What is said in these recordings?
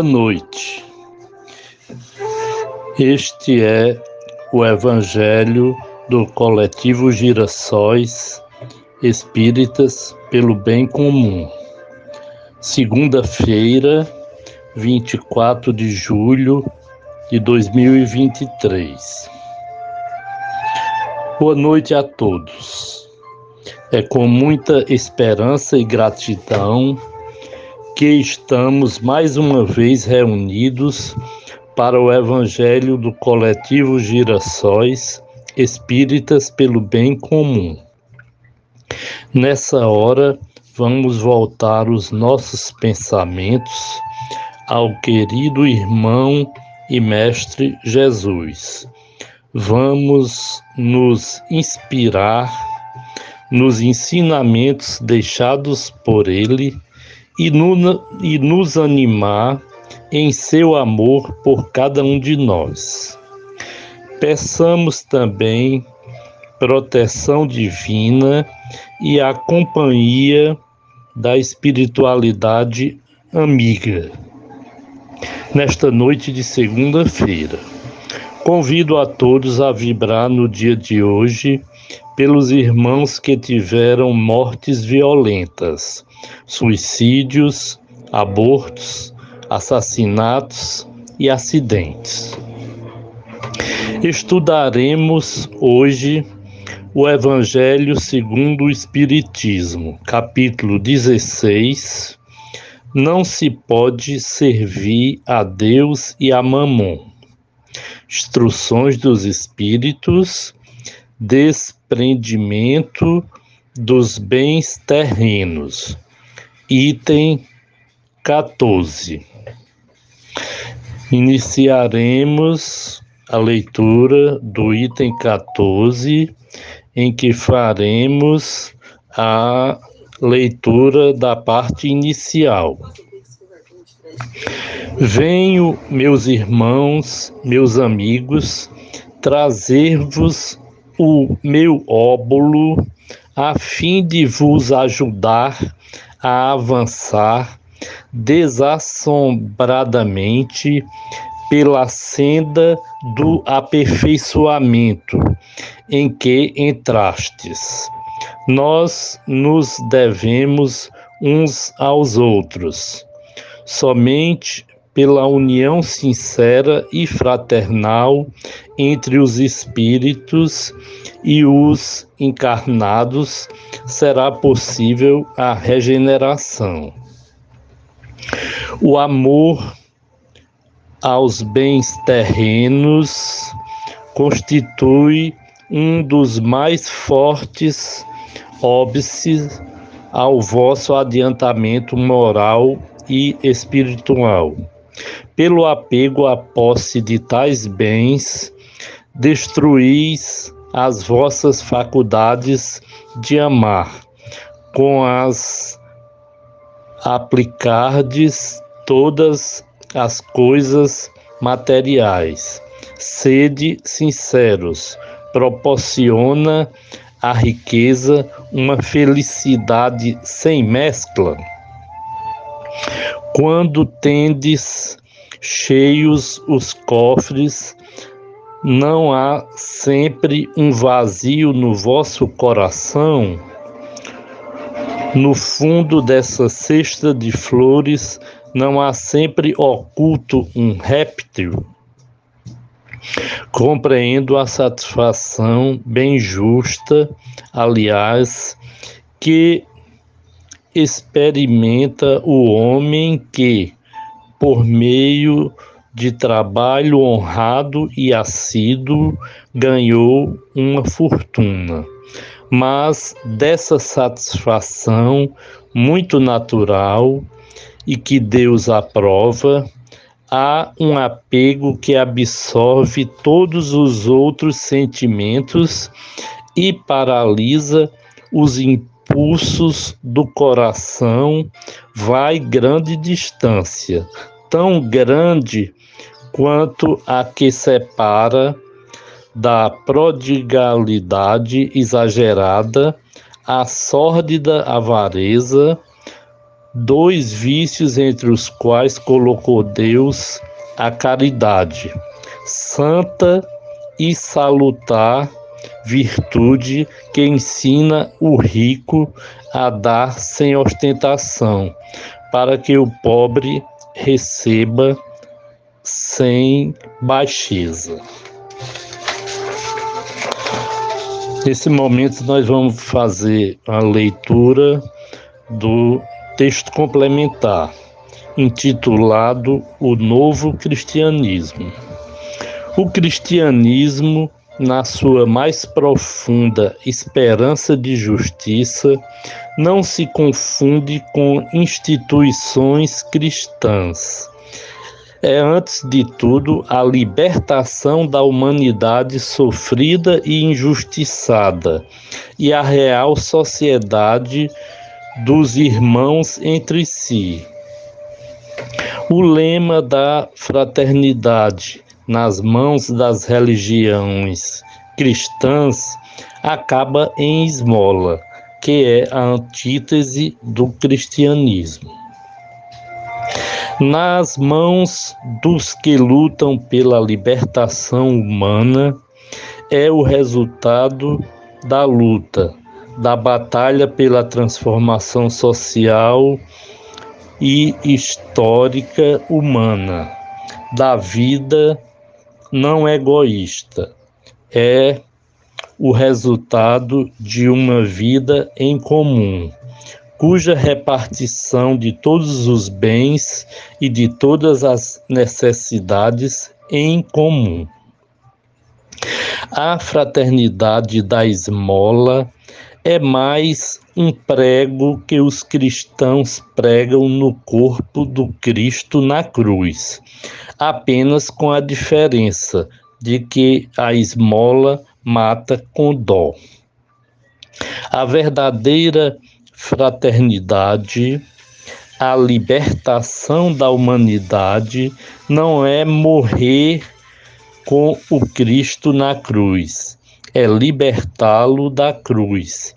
Boa noite. Este é o Evangelho do Coletivo Girassóis Espíritas pelo Bem Comum. Segunda-feira, 24 de julho de 2023. Boa noite a todos. É com muita esperança e gratidão que estamos mais uma vez reunidos para o Evangelho do Coletivo Girassóis Espíritas pelo Bem Comum. Nessa hora, vamos voltar os nossos pensamentos ao querido irmão e mestre Jesus. Vamos nos inspirar nos ensinamentos deixados por ele e, no, e nos animar em seu amor por cada um de nós. Peçamos também proteção divina e a companhia da espiritualidade amiga. Nesta noite de segunda-feira, convido a todos a vibrar no dia de hoje pelos irmãos que tiveram mortes violentas, suicídios, abortos, assassinatos e acidentes. Estudaremos hoje o Evangelho segundo o Espiritismo, capítulo 16. Não se pode servir a Deus e a Mamon. Instruções dos Espíritos, desprendimento dos bens terrenos. Item 14. Iniciaremos a leitura do item 14, em que faremos a leitura da parte inicial. Venho, meus irmãos, meus amigos, trazer-vos o meu óbolo a fim de vos ajudar a avançar desassombradamente pela senda do aperfeiçoamento em que entrastes. Nós nos devemos uns aos outros. Somente pela união sincera e fraternal entre os espíritos e os encarnados será possível a regeneração. O amor aos bens terrenos constitui um dos mais fortes óbices ao vosso adiantamento moral e espiritual. Pelo apego à posse de tais bens, destruís as vossas faculdades de amar, com as aplicardes todas as coisas materiais. Sede sinceros, proporciona a riqueza uma felicidade sem mescla. Quando tendes cheios os cofres, não há sempre um vazio no vosso coração? No fundo dessa cesta de flores, não há sempre oculto um réptil? Compreendo a satisfação bem justa, aliás, que experimenta o homem que, por meio de trabalho honrado e assíduo, ganhou uma fortuna. Mas dessa satisfação muito natural e que Deus aprova, há um apego que absorve todos os outros sentimentos e paralisa os impulsos do coração, vai grande distância, tão grande quanto a que separa da prodigalidade exagerada a sórdida avareza dois vícios entre os quais colocou Deus a caridade, santa e salutar virtude que ensina o rico a dar sem ostentação, para que o pobre receba sem baixeza. Nesse momento, nós vamos fazer a leitura do texto complementar, intitulado O Novo Cristianismo. O cristianismo, na sua mais profunda esperança de justiça, não se confunde com instituições cristãs. É, antes de tudo, a libertação da humanidade sofrida e injustiçada e a real sociedade dos irmãos entre si. O lema da fraternidade nas mãos das religiões cristãs acaba em esmola, que é a antítese do cristianismo. Nas mãos dos que lutam pela libertação humana é o resultado da luta da batalha pela transformação social e histórica humana, da vida não egoísta. É o resultado de uma vida em comum, cuja repartição de todos os bens e de todas as necessidades em comum. A fraternidade da esmola é mais um prego que os cristãos pregam no corpo do Cristo na cruz, apenas com a diferença de que a esmola mata com dó. A verdadeira fraternidade, a libertação da humanidade, não é morrer com o Cristo na cruz, é libertá-lo da cruz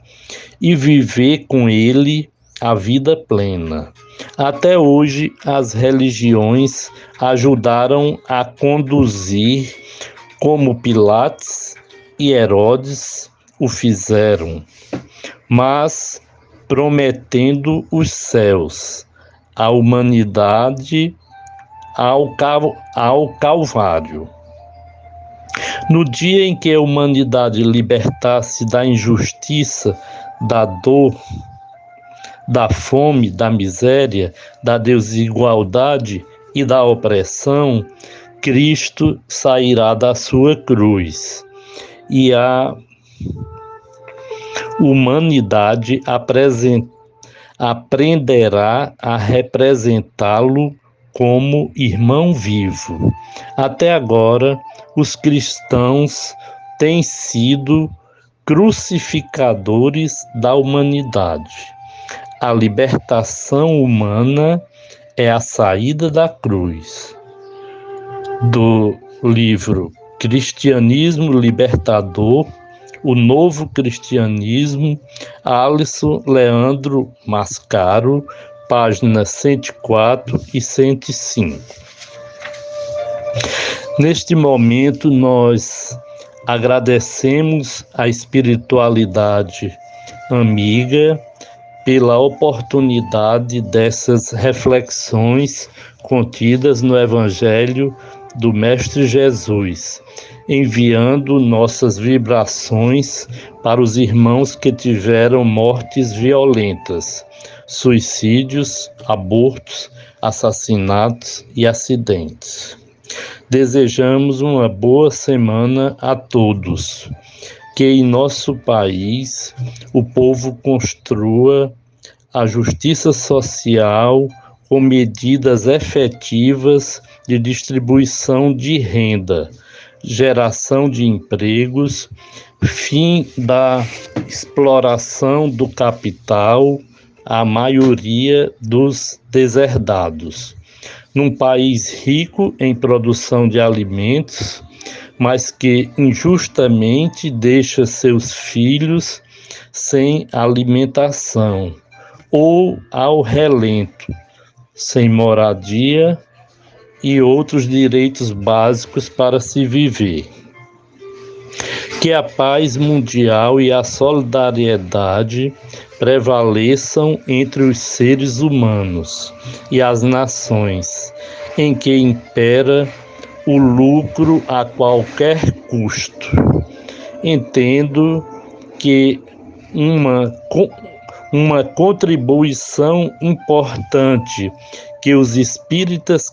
e viver com ele a vida plena. Até hoje, as religiões ajudaram a conduzir, como Pilates e Herodes o fizeram, mas prometendo os céus, a humanidade ao, ao Calvário. No dia em que a humanidade libertasse da injustiça, da dor, da fome, da miséria, da desigualdade e da opressão, Cristo sairá da sua cruz e a humanidade aprenderá a representá-lo como irmão vivo. Até agora, os cristãos têm sido crucificadores da humanidade. A libertação humana é a saída da cruz. Do livro Cristianismo Libertador, o Novo Cristianismo, Alisson Leandro Mascaro, páginas 104 e 105. Neste momento, nós agradecemos a espiritualidade amiga pela oportunidade dessas reflexões contidas no Evangelho do Mestre Jesus, enviando nossas vibrações para os irmãos que tiveram mortes violentas suicídios, abortos, assassinatos e acidentes. Desejamos uma boa semana a todos. Que em nosso país o povo construa a justiça social com medidas efetivas de distribuição de renda, geração de empregos, fim da exploração do capital a maioria dos deserdados. Num país rico em produção de alimentos, mas que injustamente deixa seus filhos sem alimentação, ou ao relento, sem moradia e outros direitos básicos para se viver. Que a paz mundial e a solidariedade prevaleçam entre os seres humanos e as nações, em que impera o lucro a qualquer custo. Entendo que uma, uma contribuição importante que os espíritas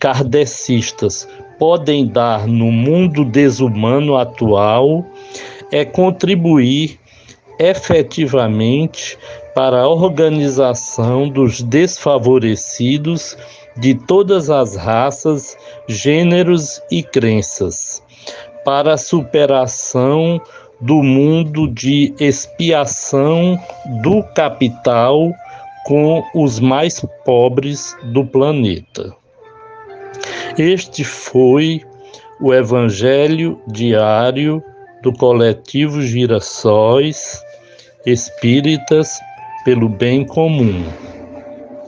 kardecistas podem dar no mundo desumano atual é contribuir efetivamente para a organização dos desfavorecidos de todas as raças, gêneros e crenças, para a superação do mundo de expiação do capital com os mais pobres do planeta. Este foi o Evangelho diário do coletivo Girassóis Espíritas pelo Bem Comum.